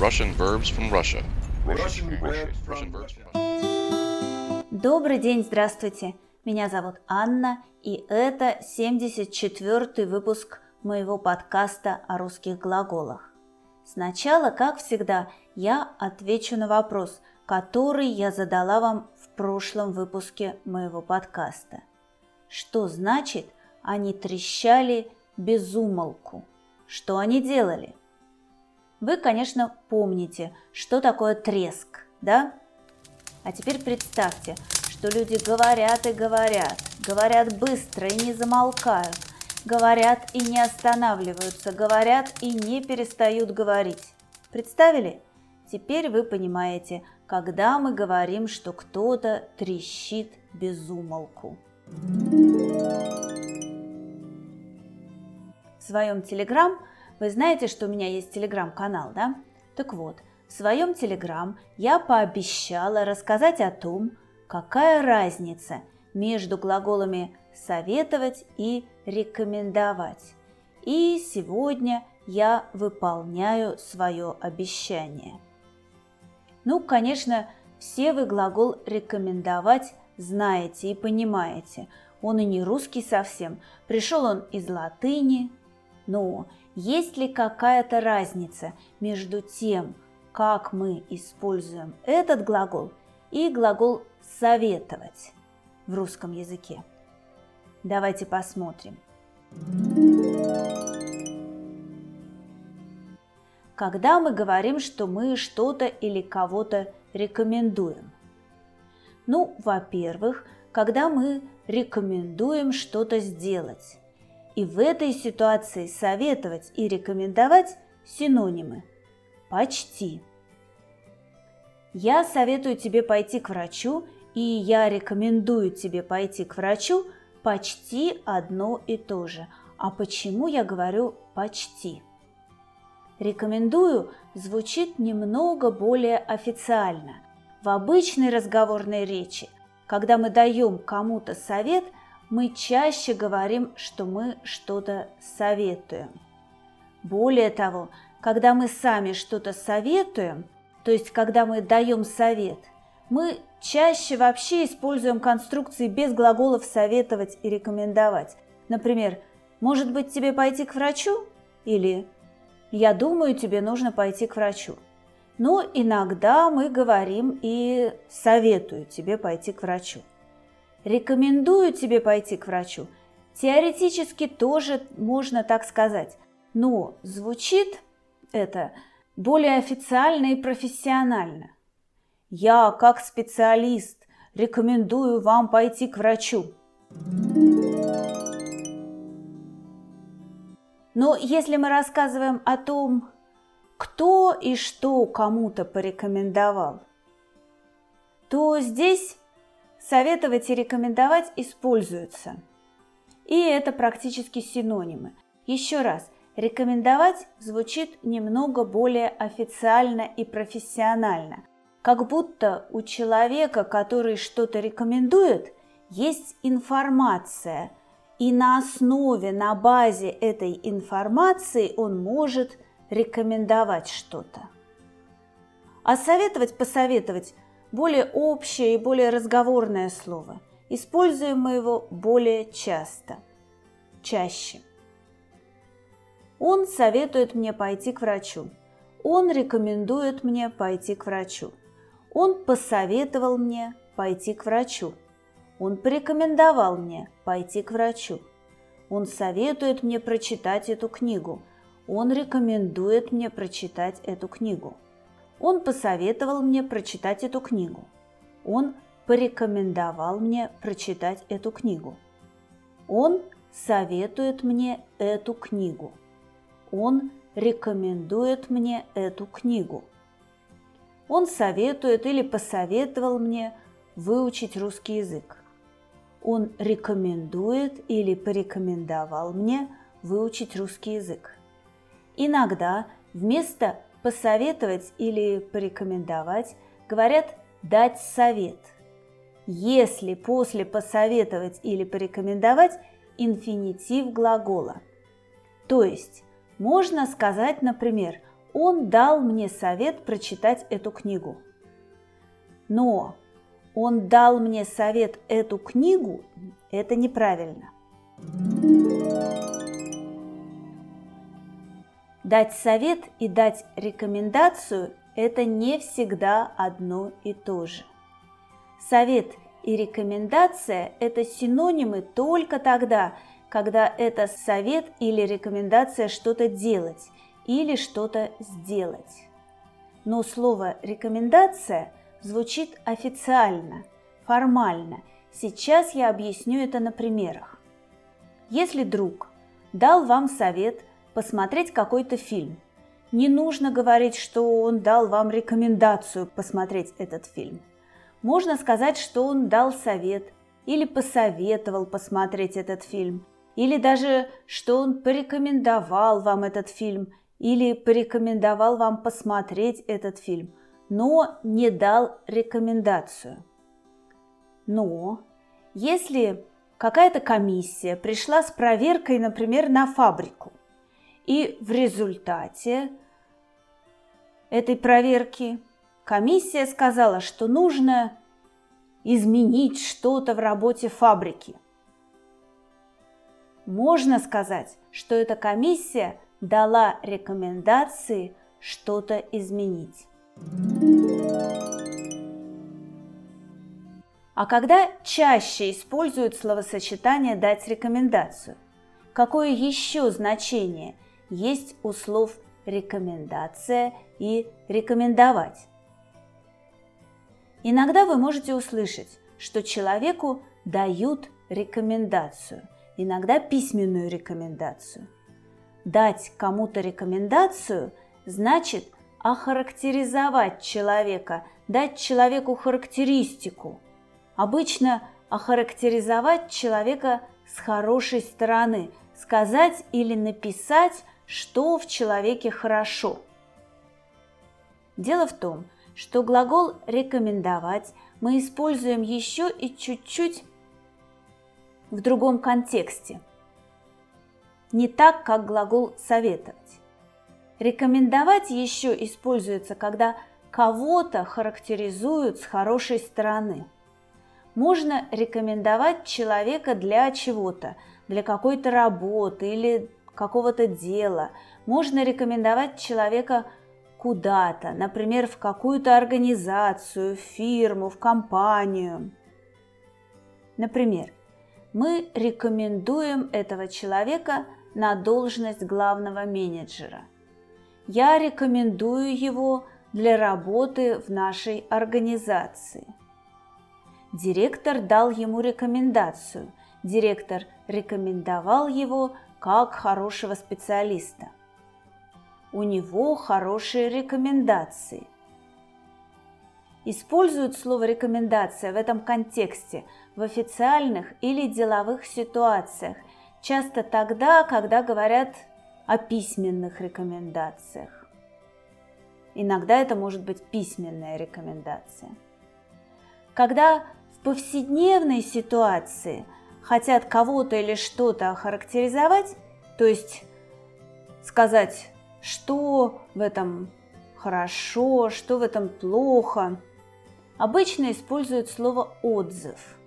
Russian verbs from Russia. Russian verbs Russian from verbs Russia. from Russia. Добрый день, здравствуйте. Меня зовут Анна, и это 74-й выпуск моего подкаста о русских глаголах. Сначала, как всегда, я отвечу на вопрос, который я задала вам в прошлом выпуске моего подкаста. Что значит «они трещали без умолку»? Что они делали? Вы, конечно, помните, что такое треск, да? А теперь представьте, что люди говорят и говорят, говорят быстро и не замолкают, говорят и не останавливаются, говорят и не перестают говорить. Представили? Теперь вы понимаете, когда мы говорим, что кто-то трещит без умолку. В своем Телеграм вы знаете, что у меня есть Телеграм-канал, да? Так вот, в своем Телеграм я пообещала рассказать о том, какая разница между глаголами «советовать» и «рекомендовать». И сегодня я выполняю свое обещание. Ну, конечно, все вы глагол «рекомендовать» знаете и понимаете. Он и не русский совсем, пришел он из латыни. Но есть ли какая-то разница между тем, как мы используем этот глагол и глагол «советовать» в русском языке? Давайте посмотрим. Когда мы говорим, что мы что-то или кого-то рекомендуем? Ну, во-первых, когда мы рекомендуем что-то сделать. И в этой ситуации советовать и рекомендовать синонимы. Почти. Я советую тебе пойти к врачу, и я рекомендую тебе пойти к врачу почти одно и то же. А почему я говорю почти? Рекомендую звучит немного более официально. В обычной разговорной речи, когда мы даем кому-то совет, мы чаще говорим, что мы что-то советуем. Более того, когда мы сами что-то советуем, то есть когда мы даем совет, мы чаще вообще используем конструкции без глаголов советовать и рекомендовать. Например, может быть тебе пойти к врачу? Или я думаю, тебе нужно пойти к врачу. Но иногда мы говорим и советую тебе пойти к врачу. Рекомендую тебе пойти к врачу. Теоретически тоже можно так сказать, но звучит это более официально и профессионально. Я, как специалист, рекомендую вам пойти к врачу. Но если мы рассказываем о том, кто и что кому-то порекомендовал, то здесь советовать и рекомендовать используются. И это практически синонимы. Еще раз, рекомендовать звучит немного более официально и профессионально, как будто у человека, который что-то рекомендует, есть информация, и на основе, на базе этой информации он может рекомендовать что-то. А советовать, посоветовать – более общее и более разговорное слово. Используем мы его более часто, чаще. Он советует мне пойти к врачу. Он рекомендует мне пойти к врачу. Он посоветовал мне пойти к врачу. Он порекомендовал мне пойти к врачу. Он советует мне прочитать эту книгу. Он рекомендует мне прочитать эту книгу. Он посоветовал мне прочитать эту книгу. Он порекомендовал мне прочитать эту книгу. Он советует мне эту книгу. Он рекомендует мне эту книгу. Он советует или посоветовал мне выучить русский язык. Он рекомендует или порекомендовал мне выучить русский язык. Иногда вместо посоветовать или порекомендовать говорят дать совет. Если после посоветовать или порекомендовать инфинитив глагола. То есть можно сказать, например, он дал мне совет прочитать эту книгу. Но он дал мне совет эту книгу, это неправильно. Дать совет и дать рекомендацию – это не всегда одно и то же. Совет и рекомендация – это синонимы только тогда, когда это совет или рекомендация что-то делать или что-то сделать. Но слово «рекомендация» звучит официально, формально. Сейчас я объясню это на примерах. Если друг дал вам совет посмотреть какой-то фильм, не нужно говорить, что он дал вам рекомендацию посмотреть этот фильм. Можно сказать, что он дал совет или посоветовал посмотреть этот фильм, или даже, что он порекомендовал вам этот фильм или порекомендовал вам посмотреть этот фильм, но не дал рекомендацию. Но если какая-то комиссия пришла с проверкой, например, на фабрику, и в результате этой проверки комиссия сказала, что нужно изменить что-то в работе фабрики. Можно сказать, что эта комиссия дала рекомендации что-то изменить. А когда чаще используют словосочетание «дать рекомендацию»? Какое еще значение есть у слов «рекомендация» и «рекомендовать»? Иногда вы можете услышать, что человеку дают рекомендацию, иногда письменную рекомендацию. Дать кому-то рекомендацию значит охарактеризовать человека, дать человеку характеристику. Обычно охарактеризовать человека с хорошей стороны, сказать или написать, что в человеке хорошо. Дело в том, что глагол «рекомендовать» мы используем еще и чуть-чуть в другом контексте. Не так, как глагол «советовать». Рекомендовать еще используется, когда кого-то характеризуют с хорошей стороны. Можно рекомендовать человека для чего-то, для какой-то работы или какого-то дела. Можно рекомендовать человека куда-то, например, в какую-то организацию, фирму, в компанию. Например, мы рекомендуем этого человека на должность главного менеджера. Я рекомендую его для работы в нашей организации. Директор дал ему рекомендацию. Директор рекомендовал его как хорошего специалиста у него хорошие рекомендации. Используют слово «рекомендация» в этом контексте в официальных или деловых ситуациях, часто тогда, когда говорят о письменных рекомендациях. Иногда это может быть письменная рекомендация. Когда в повседневной ситуации хотят кого-то или что-то охарактеризовать, то есть сказать что в этом хорошо, что в этом плохо. Обычно используют слово «отзыв».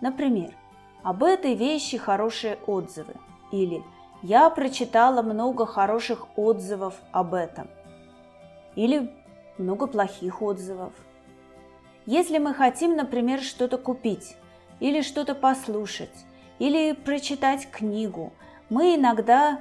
Например, «об этой вещи хорошие отзывы» или «я прочитала много хороших отзывов об этом» или «много плохих отзывов». Если мы хотим, например, что-то купить или что-то послушать или прочитать книгу, мы иногда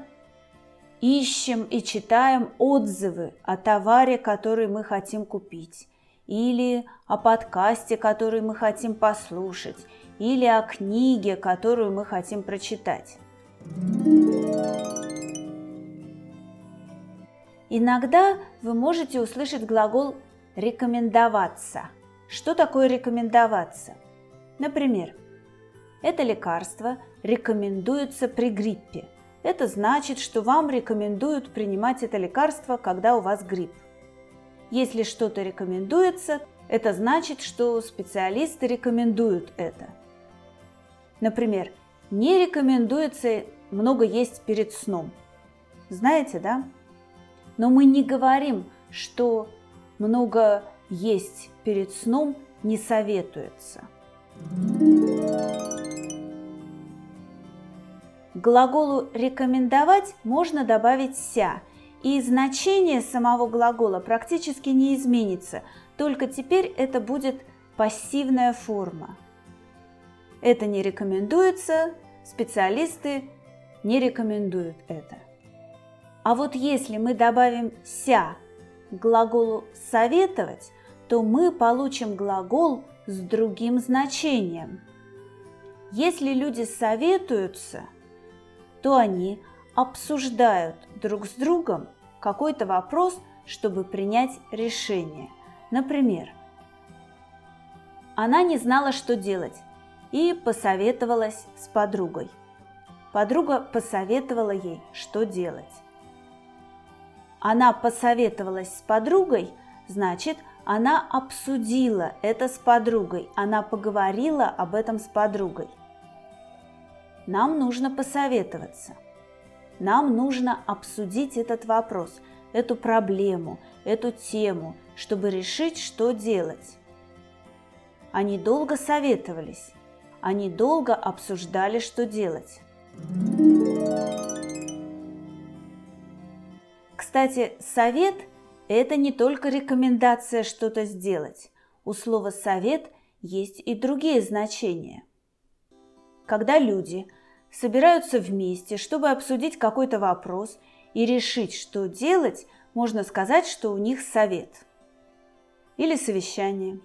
ищем и читаем отзывы о товаре, который мы хотим купить, или о подкасте, который мы хотим послушать, или о книге, которую мы хотим прочитать. Иногда вы можете услышать глагол «рекомендоваться». Что такое рекомендоваться? Например, это лекарство рекомендуется при гриппе – это значит, что вам рекомендуют принимать это лекарство, когда у вас грипп. Если что-то рекомендуется, это значит, что специалисты рекомендуют это. Например, не рекомендуется много есть перед сном. Знаете, да? но мы не говорим, что много есть перед сном не советуется. К глаголу «рекомендовать» можно добавить «ся», и значение самого глагола практически не изменится, только теперь это будет пассивная форма. Это не рекомендуется, специалисты не рекомендуют это. А вот если мы добавим «ся» к глаголу «советовать», то мы получим глагол с другим значением. Если люди советуются, то они обсуждают друг с другом какой-то вопрос, чтобы принять решение. Например, она не знала, что делать, и посоветовалась с подругой. Подруга посоветовала ей, что делать. Она посоветовалась с подругой, значит, она обсудила это с подругой, она поговорила об этом с подругой. Нам нужно посоветоваться. Нам нужно обсудить этот вопрос, эту проблему, эту тему, чтобы решить, что делать. Они долго советовались, они долго обсуждали, что делать. Кстати, совет – это не только рекомендация что-то сделать. У слова «совет» есть и другие значения. Когда люди собираются вместе, чтобы обсудить какой-то вопрос и решить, что делать, можно сказать, что у них совет или совещание.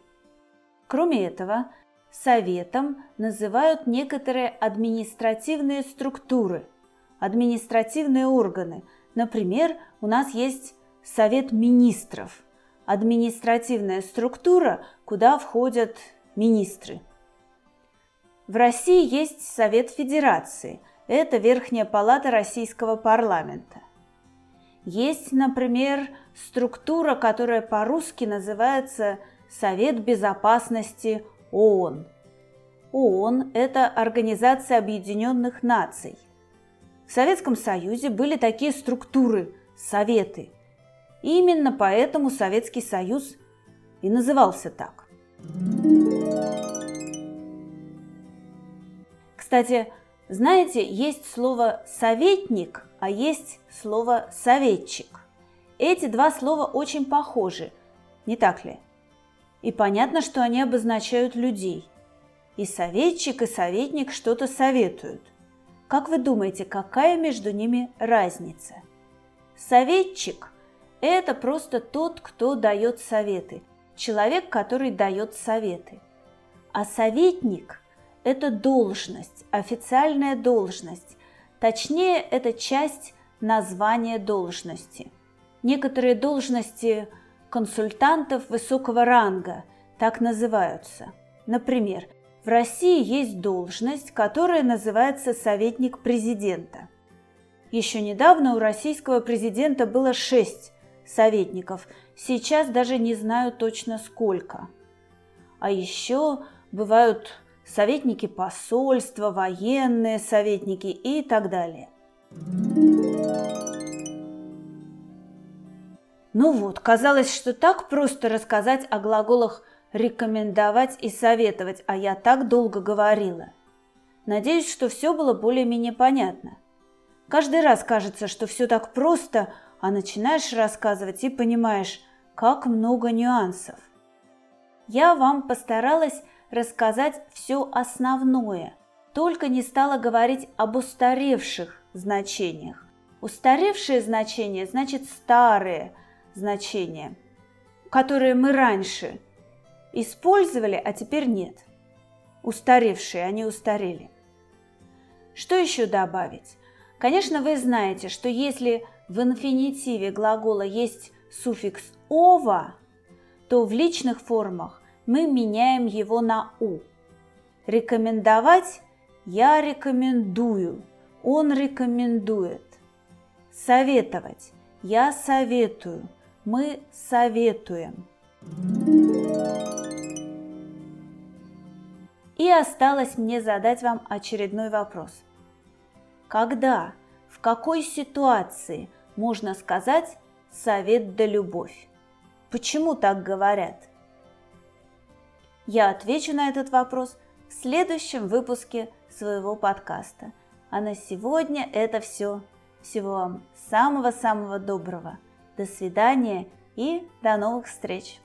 Кроме этого, советом называют некоторые административные структуры, административные органы. Например, у нас есть Совет министров, административная структура, куда входят министры. В России есть Совет Федерации, это Верхняя палата Российского парламента. Есть, например, структура, которая по-русски называется Совет Безопасности ООН. ООН – это Организация Объединенных Наций. В Советском Союзе были такие структуры – советы. Именно поэтому Советский Союз и назывался так. Кстати, знаете, есть слово «советник», а есть слово «советчик». Эти два слова очень похожи, не так ли? И понятно, что они обозначают людей. И советчик, и советник что-то советуют. Как вы думаете, какая между ними разница? Советчик – это просто тот, кто дает советы, человек, который дает советы. А советник – это должность, официальная должность, точнее, это часть названия должности. Некоторые должности – консультантов высокого ранга, так называются. Например, в России есть должность, которая называется советник президента. Еще недавно у российского президента было шесть советников, сейчас даже не знаю точно сколько. А еще бывают советники посольства, военные советники и так далее. Ну вот, казалось, что так просто рассказать о глаголах «рекомендовать» и «советовать», а я так долго говорила. Надеюсь, что все было более-менее понятно. Каждый раз кажется, что все так просто, а начинаешь рассказывать и понимаешь, как много нюансов. Я вам постаралась рассказать все основное, только не стала говорить об устаревших значениях. Устаревшие значения значит старые – значения, которые мы раньше использовали, а теперь нет. Устаревшие, они устарели. Что еще добавить? Конечно, вы знаете, что если в инфинитиве глагола есть суффикс «ова», то в личных формах мы меняем его на «у». Рекомендовать – я рекомендую, он рекомендует. Советовать – я советую, мы советуем. И осталось мне задать вам очередной вопрос. Когда, в какой ситуации можно сказать совет да любовь. Почему так говорят? Я отвечу на этот вопрос в следующем выпуске своего подкаста. А на сегодня это все. Всего вам самого-самого доброго. До свидания и до новых встреч!